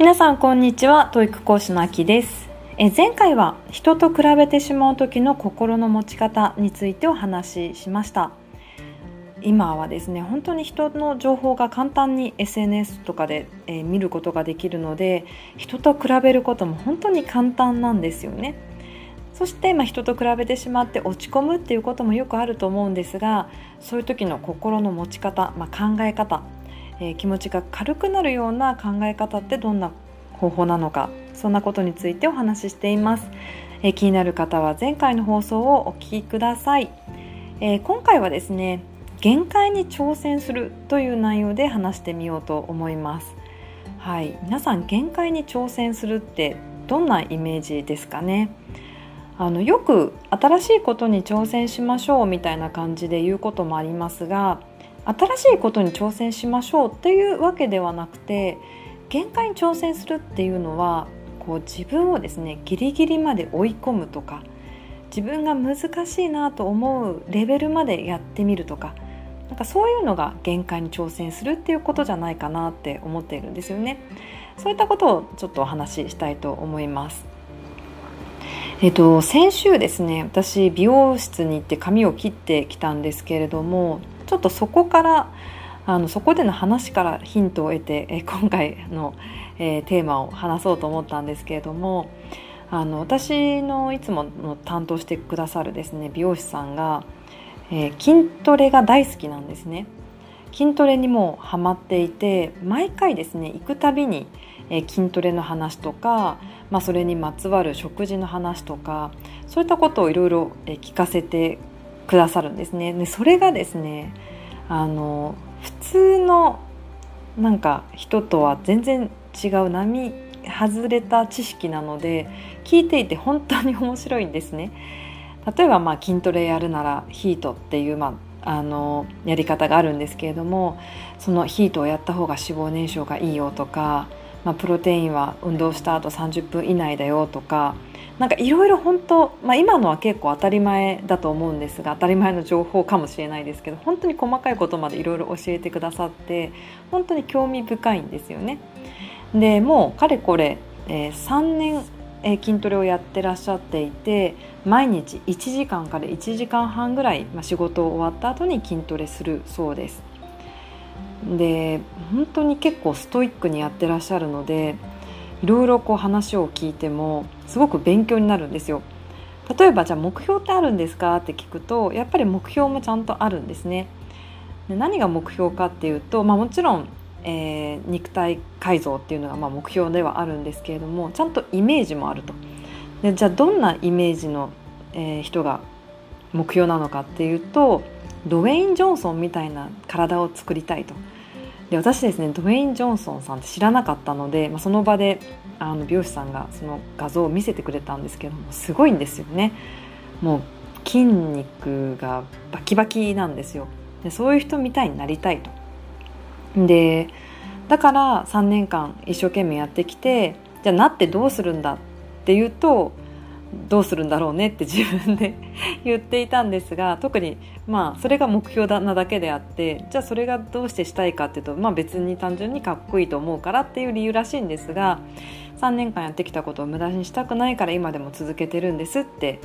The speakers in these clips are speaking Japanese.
皆さんこんにちは。 TOEIC 講師のあきです。え前回は人と比べてしまう時の心の持ち方についてお話ししました。今はですね本当に人の情報が簡単に SNS とかで、え、見ることができるので人と比べることも本当に簡単なんですよね。そして、まあ、人と比べてしまって落ち込むっていうこともよくあると思うんですがそういう時の心の持ち方、まあ、考え方えー、気持ちが軽くなるような考え方ってどんな方法なのかそんなことについてお話ししています、えー、気になる方は前回の放送をお聞きください、えー、今回はですね限界に挑戦するという内容で話してみようと思います。はい。皆さん限界に挑戦するってどんなイメージですかね？あのよく新しいことに挑戦しましょうみたいな感じで言うこともありますが新しいことに挑戦しましょうっていうわけではなくて限界に挑戦するっていうのはこう自分をですねギリギリまで追い込むとか自分が難しいなと思うレベルまでやってみるとかなんかそういうのが限界に挑戦するっていうことじゃないかなって思っているんですよね。そういったことをちょっとお話ししたいと思います。えっと、先週ですね私美容室に行って髪を切ってきたんですけれどもちょっとそこからあのそこでの話からヒントを得て、え今回の、えー、テーマを話そうと思ったんですけれどもあの私のいつもの担当してくださるですね美容師さんが、えー、筋トレが大好きなんですね。筋トレにもハマっていて毎回ですね行くたびに、えー、筋トレの話とか、まあ、それにまつわる食事の話とかそういったことをいろいろ聞かせてくださるんですね。でそれがですねあの普通のなんか人とは全然違う並外れた知識なので聞いていて本当に面白いんですね。例えばまあ筋トレやるならヒートっていう、まあ、あのやり方があるんですけれどもそのヒートをやった方が脂肪燃焼がいいよとか、まあ、プロテインは運動した後30分以内だよとかなんかいろいろ本当、まあ、今のは結構当たり前だと思うんですが当たり前の情報かもしれないですけど本当に細かいことまでいろいろ教えてくださって本当に興味深いんですよね。でもうかれこれ、えー、3年、えー、筋トレをやってらっしゃっていて毎日1時間から1時間半ぐらい、まあ、仕事終わった後に筋トレするそうです。で本当に結構ストイックにやってらっしゃるのでいろいろこう話を聞いてもすごく勉強になるんですよ。例えばじゃあ目標ってあるんですか？って聞くとやっぱり目標もちゃんとあるんですね。で何が目標かっていうと、まあ、もちろん、えー、肉体改造っていうのがまあ目標ではあるんですけれどもちゃんとイメージもあると。でじゃあどんなイメージの、えー、人が目標なのかっていうとドウェイン・ジョンソンみたいな体を作りたいと。で私ですねドウェイン・ジョンソンさんって知らなかったので、まあ、その場であの美容師さんがその画像を見せてくれたんですけどもすごいんですよね。もう筋肉がバキバキなんですよ。でそういう人みたいになりたいと。でだから3年間一生懸命やってきてじゃあなってどうするんだっていうとどうするんだろうねって自分で 言っていたんですが特にまあそれが目標だなだけであってじゃあそれがどうしてしたいかっていうと、まあ、別に単純にかっこいいと思うからっていう理由らしいんですが3年間やってきたことを無駄にしたくないから今でも続けてるんですって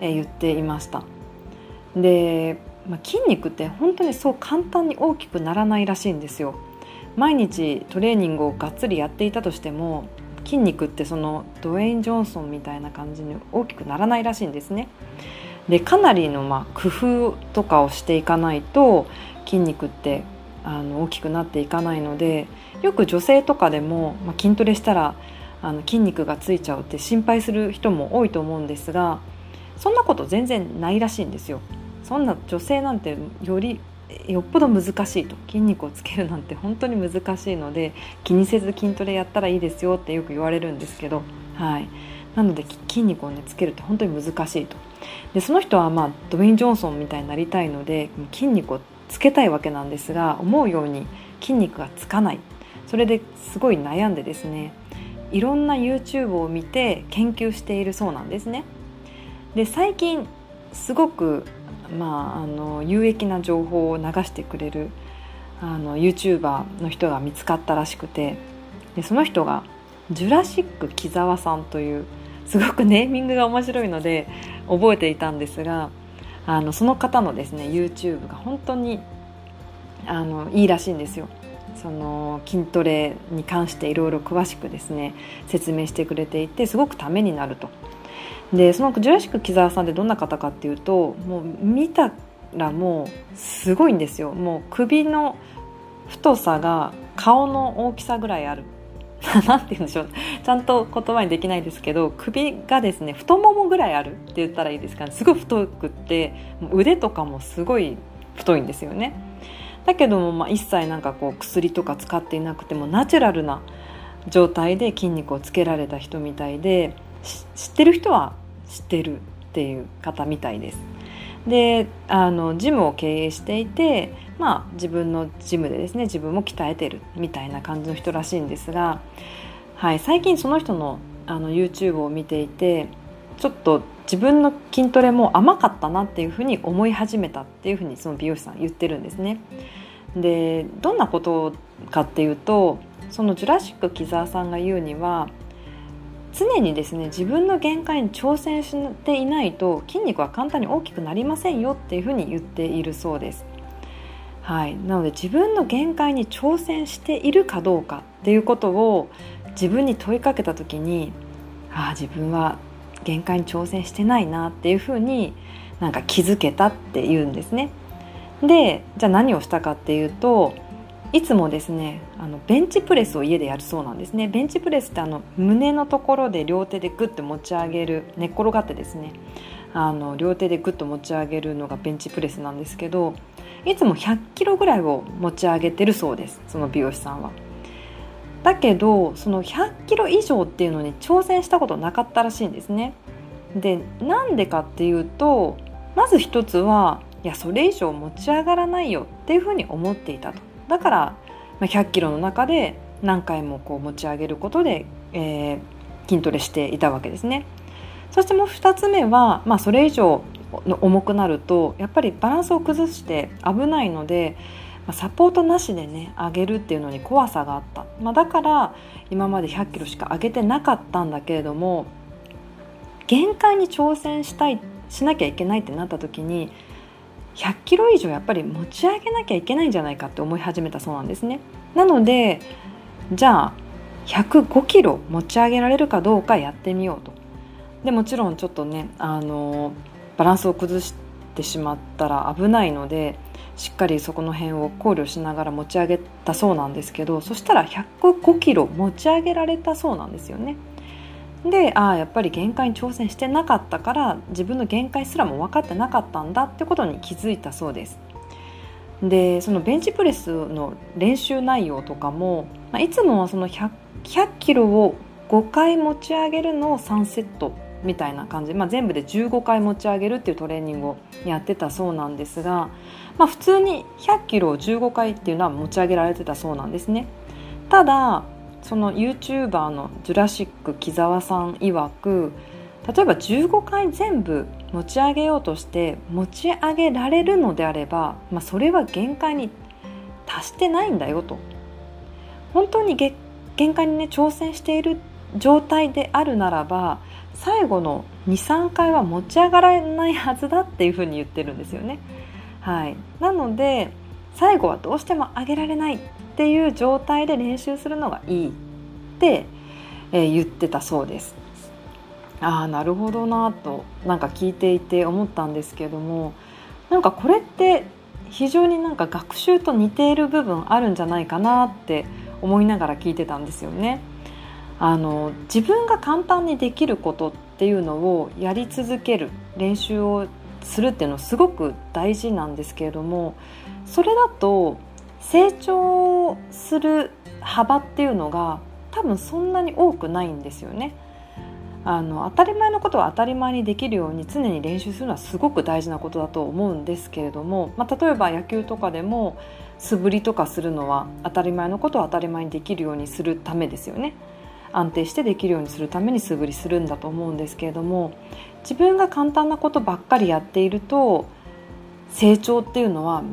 言っていました。で、まあ、筋肉って本当にそう簡単に大きくならないらしいんですよ。毎日トレーニングをがっつりやっていたとしても筋肉ってそのドウェイン・ジョンソンみたいな感じに大きくならないらしいんですね。でかなりのまあ工夫とかをしていかないと筋肉ってあの大きくなっていかないのでよく女性とかでも、まあ、筋トレしたらあの筋肉がついちゃうって心配する人も多いと思うんですがそんなこと全然ないらしいんですよ。そんな女性なんてよりよっぽど難しいと筋肉をつけるなんて本当に難しいので気にせず筋トレやったらいいですよってよく言われるんですけど、はい、なので筋肉をねつけるって本当に難しいと。でその人はまあドウェイン・ジョンソンみたいになりたいので筋肉をつけたいわけなんですが思うように筋肉がつかない。それですごい悩んでですねいろんな YouTube を見て研究しているそうなんですね。で最近すごくまあ、あの有益な情報を流してくれるあの YouTuber の人が見つかったらしくてでその人がジュラシック木澤さんというすごくネーミングが面白いので覚えていたんですがあのその方のですね YouTube が本当にあのいいらしいんですよ。その筋トレに関していろいろ詳しくですね説明してくれていてすごくためになると。でそのジュラシック木澤さんってどんな方かっていうともう見たらもうすごいんですよ。もう首の太さが顔の大きさぐらいある。なんて言うんでしょう。ちゃんと言葉にできないですけど首がですね太ももぐらいあるって言ったらいいですかね。すごい太くって腕とかもすごい太いんですよね。だけども、まあ、一切なんかこう薬とか使っていなくてもナチュラルな状態で筋肉をつけられた人みたいで知ってる人は知ってるっていう方みたいですであのジムを経営していてまあ、自分のジムでですね自分も鍛えてるみたいな感じの人らしいんですが、はい、最近その人のあの YouTube を見ていてちょっと自分の筋トレも甘かったなっていうふうに思い始めたっていうふうにその美容師さん言ってるんですね。でどんなことかっていうとそのジュラシック木澤さんが言うには常にですね自分の限界に挑戦していないと筋肉は簡単に大きくなりませんよっていうふうに言っているそうです。はい、なので自分の限界に挑戦しているかどうかっていうことを自分に問いかけた時にああ自分は限界に挑戦してないなっていうふうになんか気づけたっていうんですね。でじゃあ何をしたかっていうといつもですねあのベンチプレスを家でやるそうなんですねベンチプレスってあの胸のところで両手でグッて持ち上げる寝っ転がってですねあの両手でグッと持ち上げるのがベンチプレスなんですけどいつも100キロぐらいを持ち上げてるそうですその美容師さんは。だけどその100キロ以上っていうのに挑戦したことなかったらしいんですね。でなんでかっていうとまず一つはいやそれ以上持ち上がらないよっていうふうに思っていたと。だから100キロの中で何回もこう持ち上げることで、えー、筋トレしていたわけですね。そしてもう2つ目は、まあ、それ以上の重くなるとやっぱりバランスを崩して危ないのでサポートなしでね上げるっていうのに怖さがあった、まあ、だから今まで100キロしか上げてなかったんだけれども限界に挑戦したいしなきゃいけないってなった時に100キロ以上やっぱり持ち上げなきゃいけないんじゃないかって思い始めたそうなんですね。なのでじゃあ105キロ持ち上げられるかどうかやってみようと。でもちろんちょっとねあのバランスを崩してしまったら危ないのでしっかりそこの辺を考慮しながら持ち上げたそうなんですけどそしたら105キロ持ち上げられたそうなんですよね。でああやっぱり限界に挑戦してなかったから自分の限界すらも分かってなかったんだってことに気づいたそうです。でそのベンチプレスの練習内容とかも、まあ、いつもはその 100, 100キロを5回持ち上げるのを3セットみたいな感じ、まあ、全部で15回持ち上げるっていうトレーニングをやってたそうなんですが、まあ、普通に100キロを15回っていうのは持ち上げられてたそうなんですねただその YouTuber のジュラシック木澤さん曰く例えば15回全部持ち上げようとして持ち上げられるのであれば、まあ、それは限界に達してないんだよと。本当に限界にね挑戦している状態であるならば最後の23回は持ち上がらないはずだっていうふうに言ってるんですよね。はい、なので最後はどうしても上げられない。っていう状態で練習するのがいいって、えー、言ってたそうです。ああなるほどなとなんか聞いていて思ったんですけどもなんかこれって非常になんか学習と似ている部分あるんじゃないかなって思いながら聞いてたんですよね。あの自分が簡単にできることっていうのをやり続ける練習をするっていうのはすごく大事なんですけれどもそれだと成長する幅っていうのが多分そんなに多くないんですよね。あの当たり前のことは当たり前にできるように常に練習するのはすごく大事なことだと思うんですけれども、まあ、例えば野球とかでも素振りとかするのは当たり前のことを当たり前にできるようにするためですよね。安定してできるようにするために素振りするんだと思うんですけれども自分が簡単なことばっかりやっていると成長っていうのは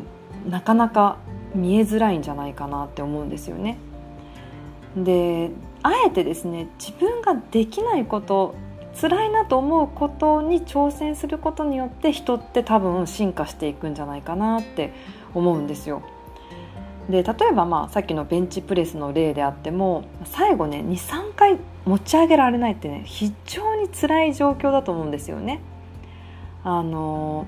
なかなか見えづらいんじゃないかなって思うんですよね。であえてですね自分ができないこと辛いなと思うことに挑戦することによって人って多分進化していくんじゃないかなって思うんですよ。で例えばまあさっきのベンチプレスの例であっても最後ね23回持ち上げられないってね非常に辛い状況だと思うんですよね。あの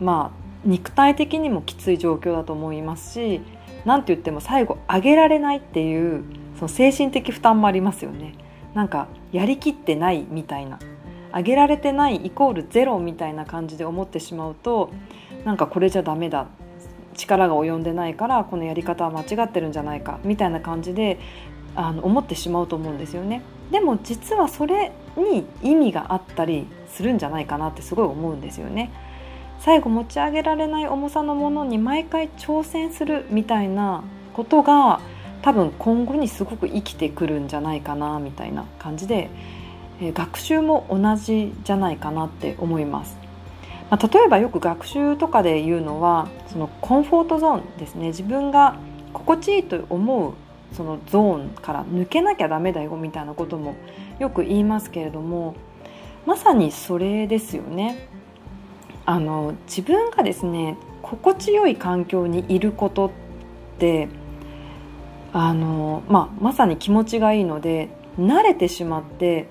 まあ肉体的にもきつい状況だと思いますし何て言っても最後上げられないっていうその精神的負担もありますよね。なんかやりきってないみたいな上げられてないイコールゼロみたいな感じで思ってしまうとなんかこれじゃダメだ力が及んでないからこのやり方は間違ってるんじゃないかみたいな感じであの思ってしまうと思うんですよね。でも実はそれに意味があったりするんじゃないかなってすごい思うんですよね。最後持ち上げられない重さのものに毎回挑戦するみたいなことが多分今後にすごく生きてくるんじゃないかなみたいな感じで、え学習も同じじゃないかなって思います。まあ、例えばよく学習とかで言うのはそのコンフォートゾーンですね自分が心地いいと思うそのゾーンから抜けなきゃダメだよみたいなこともよく言いますけれどもまさにそれですよね。あの自分がですね心地よい環境にいることってあの、まあ、まさに気持ちがいいので慣れてしまって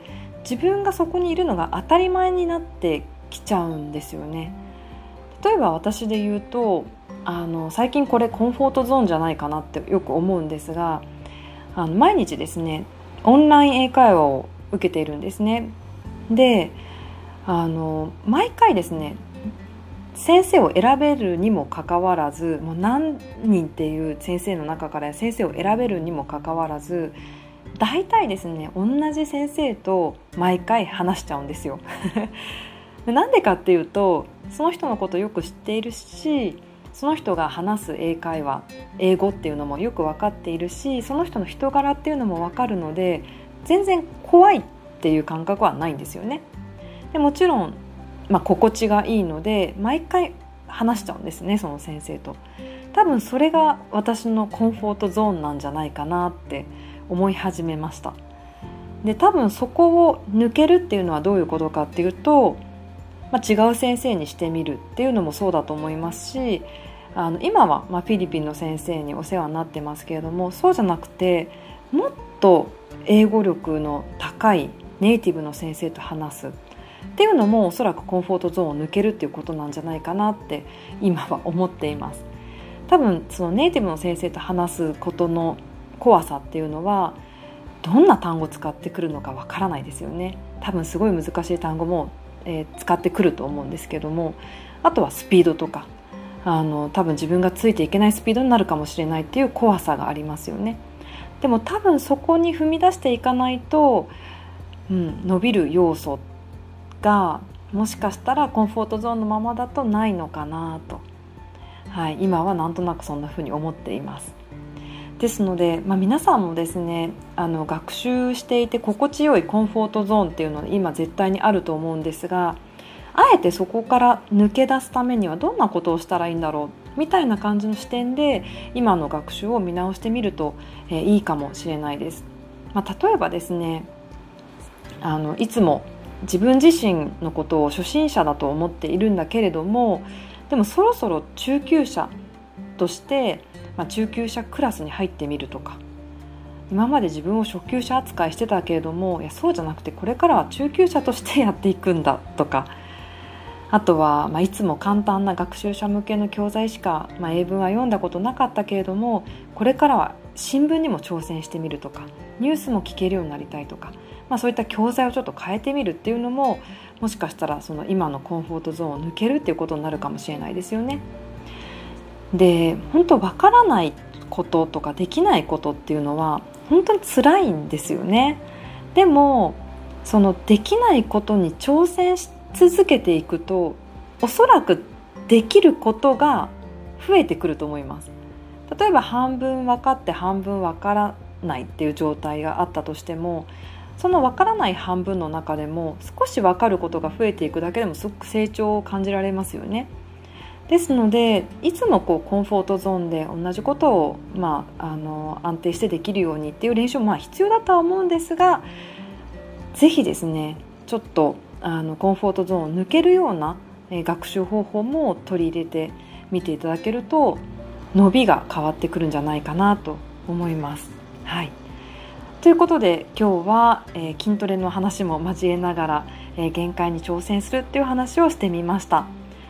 自分がそこにいるのが当たり前になってきちゃうんですよね。例えば私で言うとあの最近これコンフォートゾーンじゃないかなってよく思うんですがあの毎日ですねオンライン英会話を受けているんですね。であの毎回ですね先生を選べるにもかかわらずもう何人っていう先生の中から先生を選べるにもかかわらず大体ですね同じ先生と毎回話しちゃうんですよ。なんでかっていうとその人のことよく知っているしその人が話す英会話英語っていうのもよく分かっているしその人の人柄っていうのも分かるので全然怖いっていう感覚はないんですよね。でもちろん、まあ、心地がいいので毎回話しちゃうんですねその先生と。多分それが私のコンフォートゾーンなんじゃないかなって思い始めました。で多分そこを抜けるっていうのはどういうことかっていうとまあ、違う先生にしてみるっていうのもそうだと思いますしあの今はまフィリピンの先生にお世話になってますけれどもそうじゃなくてもっと英語力の高いネイティブの先生と話すっていうのもおそらくコンフォートゾーンを抜けるっていうことなんじゃないかなって今は思っています多分そのネイティブの先生と話すことの怖さっていうのはどんな単語使ってくるのかわからないですよね多分すごい難しい単語もえー、使ってくると思うんですけどもあとはスピードとかあの多分自分がついていけないスピードになるかもしれないっていう怖さがありますよね。でも多分そこに踏み出していかないと、うん、伸びる要素がもしかしたらコンフォートゾーンのままだとないのかなと、はい、今はなんとなくそんな風に思っています。ですので、まあ、皆さんもですねあの学習していて心地よいコンフォートゾーンっていうのは今絶対にあると思うんですがあえてそこから抜け出すためにはどんなことをしたらいいんだろうみたいな感じの視点で今の学習を見直してみると、えー、いいかもしれないです。まあ、例えばですねあのいつも自分自身のことを初心者だと思っているんだけれどもでもそろそろ中級者としてまあ、中級者クラスに入ってみるとか今まで自分を初級者扱いしてたけれどもいやそうじゃなくてこれからは中級者としてやっていくんだとかあとは、まあ、いつも簡単な学習者向けの教材しか、まあ、英文は読んだことなかったけれどもこれからは新聞にも挑戦してみるとかニュースも聞けるようになりたいとか、まあ、そういった教材をちょっと変えてみるっていうのももしかしたらその今のコンフォートゾーンを抜けるっていうことになるかもしれないですよね。で本当わからないこととかできないことっていうのは本当に辛いんですよねでもそのできないことに挑戦し続けていくとおそらくできることが増えてくると思います例えば半分分かって半分分からないっていう状態があったとしてもその分からない半分の中でも少し分かることが増えていくだけでもすごく成長を感じられますよね。ですのでいつもこうコンフォートゾーンで同じことを、まあ、あの安定してできるようにっていう練習もまあ必要だとは思うんですが是非ですねちょっとあのコンフォートゾーンを抜けるような、学習方法も取り入れてみていただけると伸びが変わってくるんじゃないかなと思います。はいということで今日は、えー、筋トレの話も交えながら、えー、限界に挑戦するっていう話をしてみました。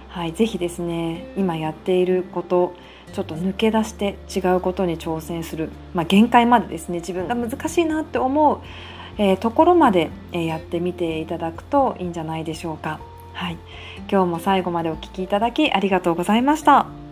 はい、ぜひですね今やっていることちょっと抜け出して違うことに挑戦する、まあ、限界までですね自分が難しいなって思う、えー、ところまで、え、やってみていただくといいんじゃないでしょうか。はい、今日も最後までお聴きいただきありがとうございました。